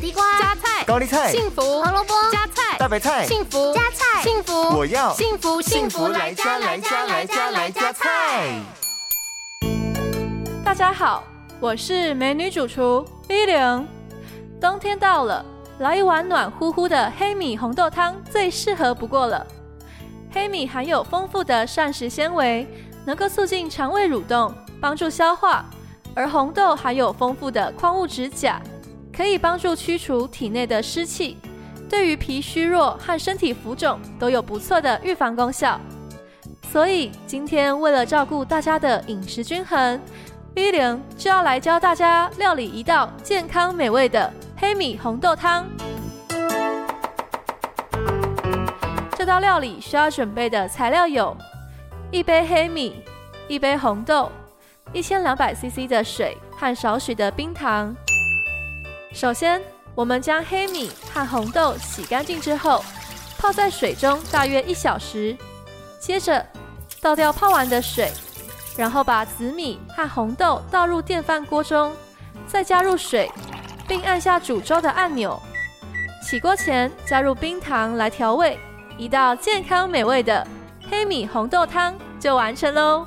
地瓜、加菜、高丽菜、幸福、胡萝卜、加菜、大白菜、幸福、加菜、幸福，我要幸福幸福来加来加来加来加菜。大家好，我是美女主厨 V 零。冬天到了，来一碗暖乎乎的黑米红豆汤最适合不过了。黑米含有丰富的膳食纤维，能够促进肠胃蠕动，帮助消化；而红豆含有丰富的矿物质钾，可以帮助驱除体内的湿气，对于脾虚弱和身体浮肿都有不错的预防功效。所以今天为了照顾大家的饮食均衡，V 零就要来教大家料理一道健康美味的黑米红豆汤。这道料理需要准备的材料有：一杯黑米、一杯红豆、一千两百 CC 的水和少许的冰糖。首先，我们将黑米和红豆洗干净之后，泡在水中大约一小时。接着，倒掉泡完的水，然后把紫米和红豆倒入电饭锅中，再加入水，并按下煮粥的按钮。起锅前加入冰糖来调味。一道健康美味的黑米红豆汤就完成喽！